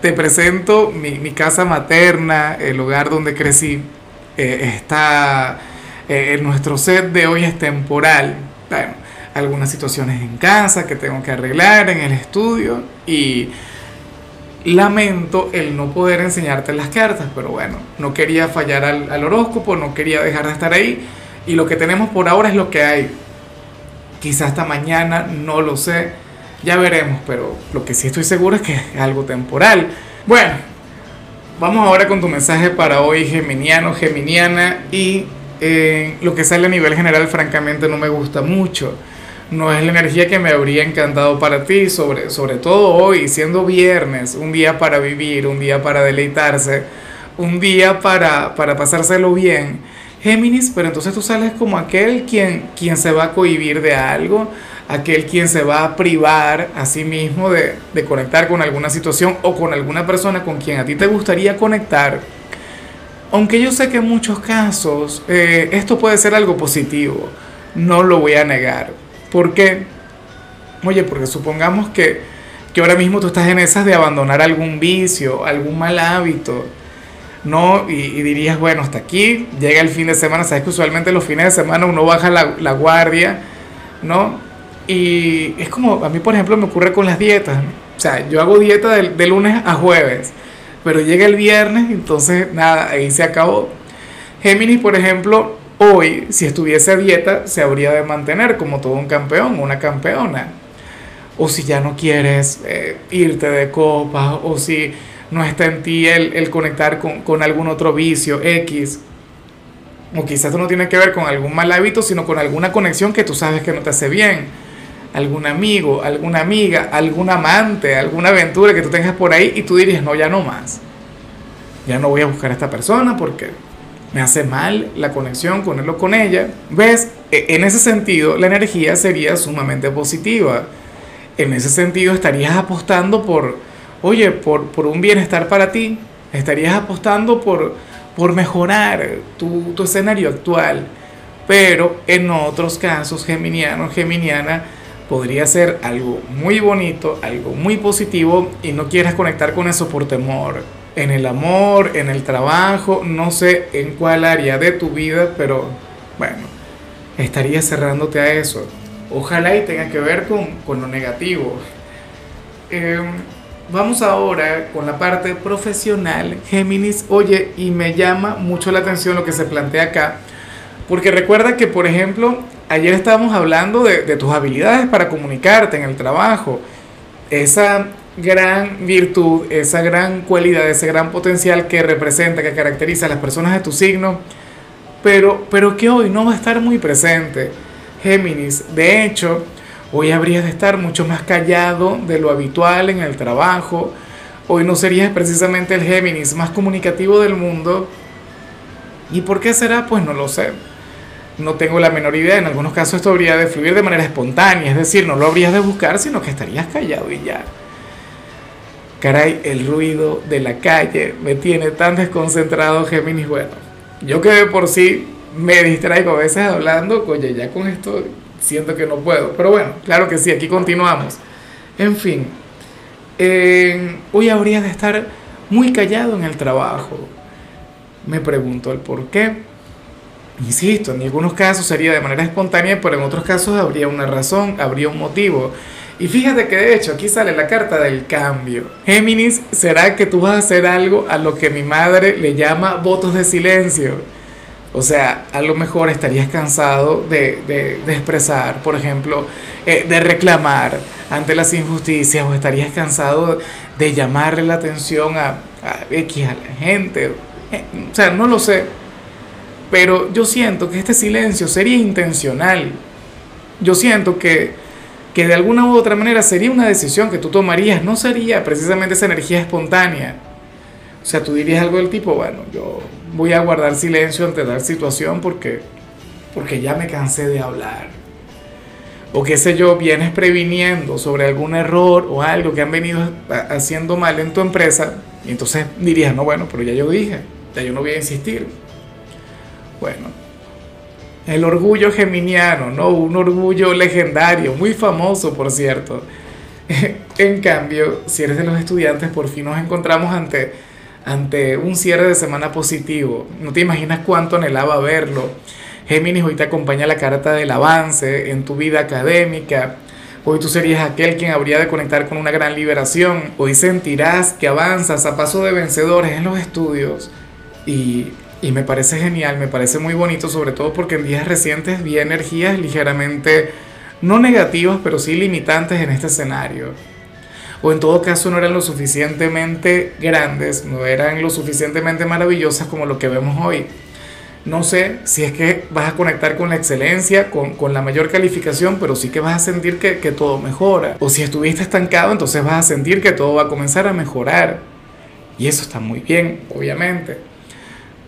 te presento mi, casa materna, el lugar donde crecí. Eh, está eh, nuestro set de hoy es temporal. Bueno, algunas situaciones en casa que tengo que arreglar en el estudio y lamento el no poder enseñarte las cartas, pero bueno, no quería fallar al, al horóscopo, no quería dejar de estar ahí y lo que tenemos por ahora es lo que hay. Quizás hasta mañana, no lo sé ya veremos, pero lo que sí estoy seguro es que es algo temporal. Bueno, vamos ahora con tu mensaje para hoy, Geminiano, Geminiana, y eh, lo que sale a nivel general, francamente, no me gusta mucho. No es la energía que me habría encantado para ti, sobre, sobre todo hoy, siendo viernes, un día para vivir, un día para deleitarse, un día para, para pasárselo bien. Géminis, pero entonces tú sales como aquel quien, quien se va a cohibir de algo, aquel quien se va a privar a sí mismo de, conectar con alguna situación o con alguna persona con quien a ti te gustaría conectar. Aunque yo sé que en muchos casos eh, esto puede ser algo positivo, no lo voy a negar. ¿Por qué? Oye, porque supongamos que, que ahora mismo tú estás en esas de abandonar algún vicio, algún mal hábito, ¿no? Y, dirías, bueno, hasta aquí, llega el fin de semana, sabes que usualmente los fines de semana uno baja la, la guardia, ¿no? Y es como, a mí por ejemplo me ocurre con las dietas. O sea, yo hago dieta de, lunes a jueves, pero llega el viernes, entonces nada, ahí se acabó. Géminis, por ejemplo, hoy, si estuviese a dieta, se habría de mantener como todo un campeón, una campeona. O si ya no quieres eh, irte de copa, o si no está en ti el, conectar con, con, algún otro vicio X. O quizás esto no tiene que ver con algún mal hábito, sino con alguna conexión que tú sabes que no te hace bien algún amigo, alguna amiga, algún amante, alguna aventura que tú tengas por ahí y tú dirías, no, ya no más. Ya no voy a buscar a esta persona porque me hace mal la conexión con él o con ella. ¿Ves? E, en ese sentido, la energía sería sumamente positiva. En ese sentido, estarías apostando por, oye, por, por un bienestar para ti. Estarías apostando por, por mejorar tu, tu escenario actual. Pero en otros casos, geminiano, geminiana, podría ser algo muy bonito, algo muy positivo y no quieras conectar con eso por temor. En el amor, en el trabajo, no sé en cuál área de tu vida, pero bueno, estarías cerrándote a eso. Ojalá y tenga que ver con, lo negativo. Em, vamos ahora con la parte profesional. Géminis, oye, y me llama mucho la atención lo que se plantea acá, porque recuerda que, por ejemplo, ayer estábamos hablando de, tus habilidades para comunicarte en el trabajo. Esa gran virtud, esa gran cualidad, ese gran potencial que representa, que caracteriza a las personas de tu signo, pero, pero que hoy no va a estar muy presente. Géminis, de hecho, hoy habrías de estar mucho más callado de lo habitual en el trabajo. Hoy no serías precisamente el Géminis más comunicativo del mundo. ¿Y por qué será? Pues no lo sé no tengo la menor idea. En algunos casos esto habría de fluir de manera espontánea, es decir, no lo habrías de buscar, sino que estarías callado y ya. Caray, el ruido de la calle me tiene tan desconcentrado, Géminis. Bueno, yo que de por sí me distraigo a veces hablando, oye, ya con esto siento que no puedo. Pero bueno, claro que sí, aquí continuamos. En fin, hoy habría de estar muy callado en el trabajo. Me pregunto el por qué Insisto, en algunos casos sería de manera espontánea, pero en otros casos habría una razón, habría un motivo. Y fíjate que de hecho aquí sale la carta del cambio. Géminis, ¿será que tú vas a hacer algo a lo que mi madre le llama votos de silencio? O sea, a lo mejor estarías cansado de, de, expresar, por ejemplo, eh, de reclamar ante las injusticias o estarías cansado de llamarle la atención a, a X a la gente. Eh, o sea, no lo sé pero yo siento que este silencio sería intencional. Yo siento que, que de alguna u otra manera sería una decisión que tú tomarías, no sería precisamente esa energía espontánea. O sea, tú dirías algo del tipo, bueno, yo voy a guardar silencio ante tal situación porque, porque ya me cansé de hablar. O qué sé yo, vienes previniendo sobre algún error o algo que han venido haciendo mal en tu empresa. Y entonces dirías, no, bueno, pero ya yo dije, ya yo no voy a insistir. Bueno, el orgullo geminiano, ¿no? Un orgullo legendario, muy famoso, por cierto. en cambio, si eres de los estudiantes, por fin nos encontramos ante ante un cierre de semana positivo. No te imaginas cuánto anhelaba verlo. Géminis hoy te acompaña la carta del avance en tu vida académica. Hoy tú serías aquel quien habría de conectar con una gran liberación. Hoy sentirás que avanzas a paso de vencedores en los estudios. Y, y me parece genial, me parece muy bonito, sobre todo porque en días recientes vi energías ligeramente, no negativas, pero sí limitantes en este escenario o en todo caso no eran lo suficientemente grandes, no eran lo suficientemente maravillosas como lo que vemos hoy. No sé si es que vas a conectar con la excelencia, con, con la mayor calificación, pero sí que vas a sentir que, que todo mejora. O si estuviste estancado, entonces vas a sentir que todo va a comenzar a mejorar. Y eso está muy bien, obviamente.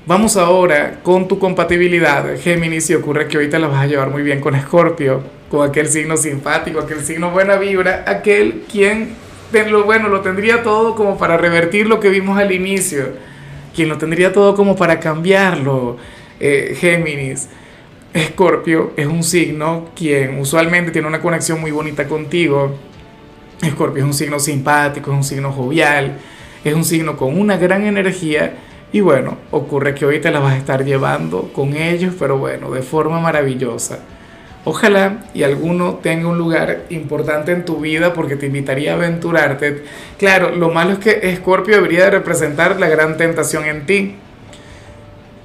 Vamos ahora con tu compatibilidad, Géminis, y ocurre que ahorita la vas a llevar muy bien con Escorpio, con aquel signo simpático, aquel signo buena vibra, aquel quien lo bueno, lo tendría todo como para revertir lo que vimos al inicio. Quien lo tendría todo como para cambiarlo. Eh, Géminis. Escorpio es un signo quien usualmente tiene una conexión muy bonita contigo. Escorpio es un signo simpático, es un signo jovial, es un signo con una gran energía. Y bueno, ocurre que hoy te la vas a estar llevando con ellos, pero bueno, de forma maravillosa. Ojalá y alguno tenga un lugar importante en tu vida porque te invitaría a aventurarte. Claro, lo malo es que Escorpio debería de representar la gran tentación en ti.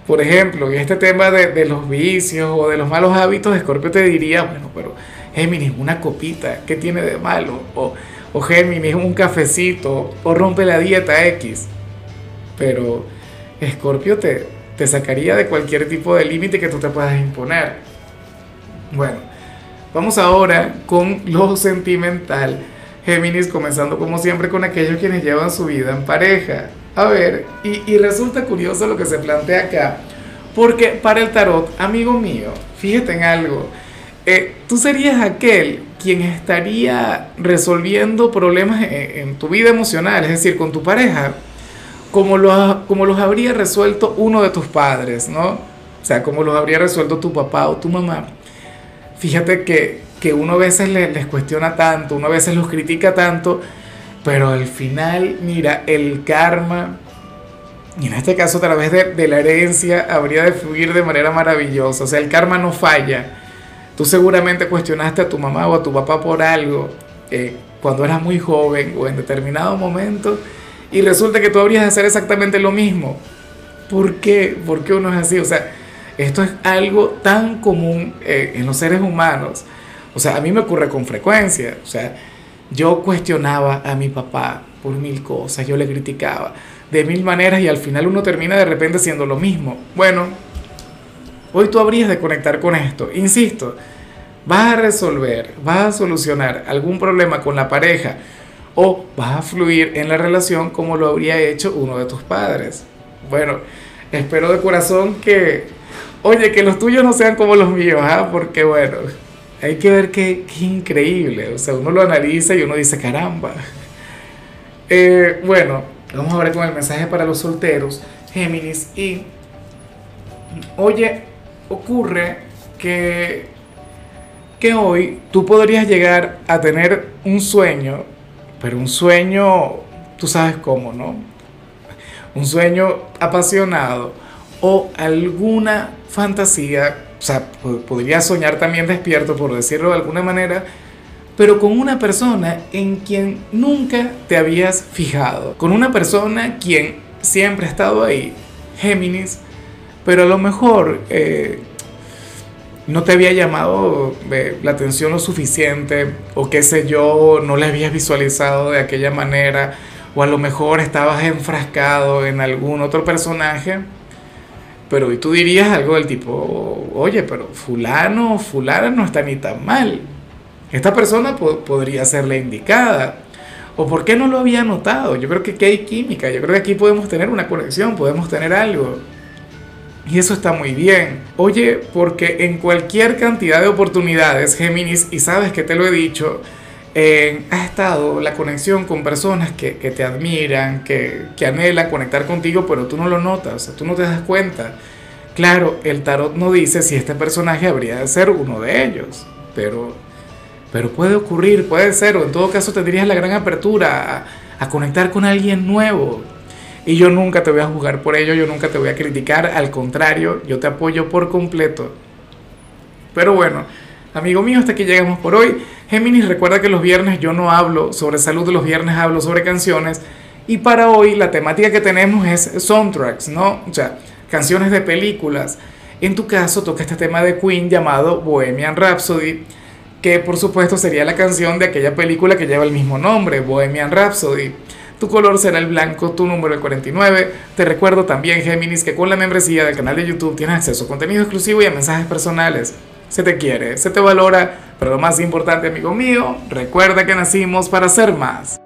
Por ejemplo, en este tema de, los vicios o de los malos hábitos, Escorpio te diría, bueno, pero Géminis, una copita, ¿qué tiene de malo? O, o Géminis, un cafecito, o rompe la dieta X. Pero Escorpio te, te sacaría de cualquier tipo de límite que tú te puedas imponer. Bueno, vamos ahora con lo sentimental. Géminis, comenzando como siempre con aquellos quienes llevan su vida en pareja. A ver, y, resulta curioso lo que se plantea acá, porque para el tarot, amigo mío, fíjate en algo, eh, tú serías aquel quien estaría resolviendo problemas en, tu vida emocional, es decir, con tu pareja, como, lo, como los habría resuelto uno de tus padres, ¿no? O sea, como los habría resuelto tu papá o tu mamá fíjate que, que uno a veces les, cuestiona tanto, uno a veces los critica tanto, pero al final, mira, el karma, y en este caso a través de, la herencia, habría de fluir de manera maravillosa. O sea, el karma no falla. Tú seguramente cuestionaste a tu mamá o a tu papá por algo eh, cuando eras muy joven o en determinado momento y resulta que tú habrías de hacer exactamente lo mismo. ¿Por qué? ¿Por qué uno es así? O sea, esto es algo tan común eh, en los seres humanos. O sea, a mí me ocurre con frecuencia. O sea, yo cuestionaba a mi papá por mil cosas, yo le criticaba de mil maneras y al final uno termina de repente haciendo lo mismo. Bueno, hoy tú habrías de conectar con esto. Insisto, vas a resolver, vas a solucionar algún problema con la pareja o vas a fluir en la relación como lo habría hecho uno de tus padres. Bueno, espero de corazón que Oye, que los tuyos no sean como los míos, ¿ah? Porque bueno, hay que ver qué, increíble. O sea, uno lo analiza y uno dice, caramba. Eh, bueno, vamos a ver con el mensaje para los solteros, Géminis. Y, oye, ocurre que, que hoy tú podrías llegar a tener un sueño, pero un sueño, tú sabes cómo, ¿no? Un sueño apasionado o alguna fantasía, o sea, podría soñar también despierto, por decirlo de alguna manera, pero con una persona en quien nunca te habías fijado, con una persona quien siempre ha estado ahí, Géminis, pero a lo mejor eh, no te había llamado eh, la atención lo suficiente, o qué sé yo, no le habías visualizado de aquella manera, o a lo mejor estabas enfrascado en algún otro personaje pero y tú dirías algo del tipo, oye, pero fulano, fulana no está ni tan mal. Esta persona podría ser la indicada. ¿O por qué no lo había notado? Yo creo que aquí hay química, yo creo que aquí podemos tener una conexión, podemos tener algo. Y eso está muy bien. Oye, porque en cualquier cantidad de oportunidades, Géminis, y sabes que te lo he dicho, eh, ha estado la conexión con personas que, te admiran, que, que, anhelan conectar contigo, pero tú no lo notas, tú no te das cuenta. Claro, el tarot no dice si este personaje habría de ser uno de ellos, pero, pero puede ocurrir, puede ser, o en todo caso tendrías la gran apertura a conectar con alguien nuevo. Y yo nunca te voy a juzgar por ello, yo nunca te voy a criticar, al contrario, yo te apoyo por completo. Pero bueno, amigo mío, hasta aquí llegamos por hoy. Géminis, recuerda que los viernes yo no hablo sobre salud, los viernes hablo sobre canciones. Y para hoy la temática que tenemos es soundtracks, ¿no? O sea, canciones de películas. En tu caso toca este tema de Queen llamado Bohemian Rhapsody, que por supuesto sería la canción de aquella película que lleva el mismo nombre, Bohemian Rhapsody. Tu color será el blanco, tu número el 49. Te recuerdo también, Géminis, que con la membresía del canal de YouTube tienes acceso a contenido exclusivo y a mensajes personales. Se te quiere, se te valora, pero lo más importante, amigo mío, recuerda que nacimos para ser más.